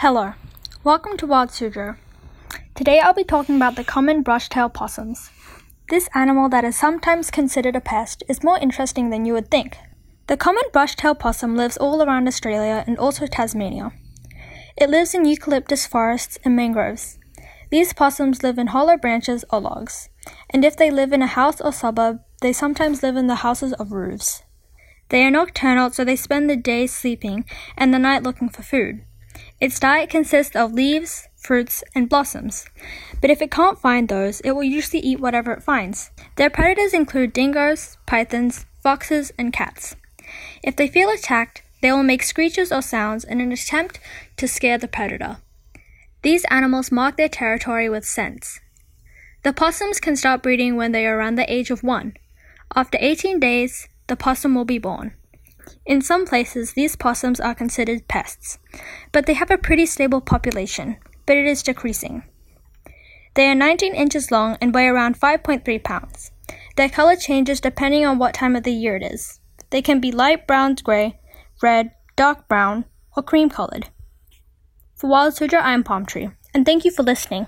Hello, welcome to Wild Suzhou. Today I'll be talking about the common brush-tailed possums. This animal that is sometimes considered a pest is more interesting than you would think. The common brush-tailed possum lives all around Australia and also Tasmania. It lives in eucalyptus forests and mangroves. These possums live in hollow branches or logs, and if they live in a house or suburb, they sometimes live in the houses of roofs. They are nocturnal, so they spend the day sleeping and the night looking for food. Its diet consists of leaves, fruits, and blossoms. But if it can't find those, it will usually eat whatever it finds. Their predators include dingoes, pythons, foxes, and cats. If they feel attacked, they will make screeches or sounds in an attempt to scare the predator. These animals mark their territory with scents. The possums can start breeding when they are around the age of one. After 18 days, the possum will be born. In some places, these possums are considered pests, but they have a pretty stable population, but it is decreasing. They are 19 inches long and weigh around 5.3 pounds. Their color changes depending on what time of the year it is. They can be light brown gray, red, dark brown, or cream colored. For Wild Suzhou, I am Palm Tree, and thank you for listening.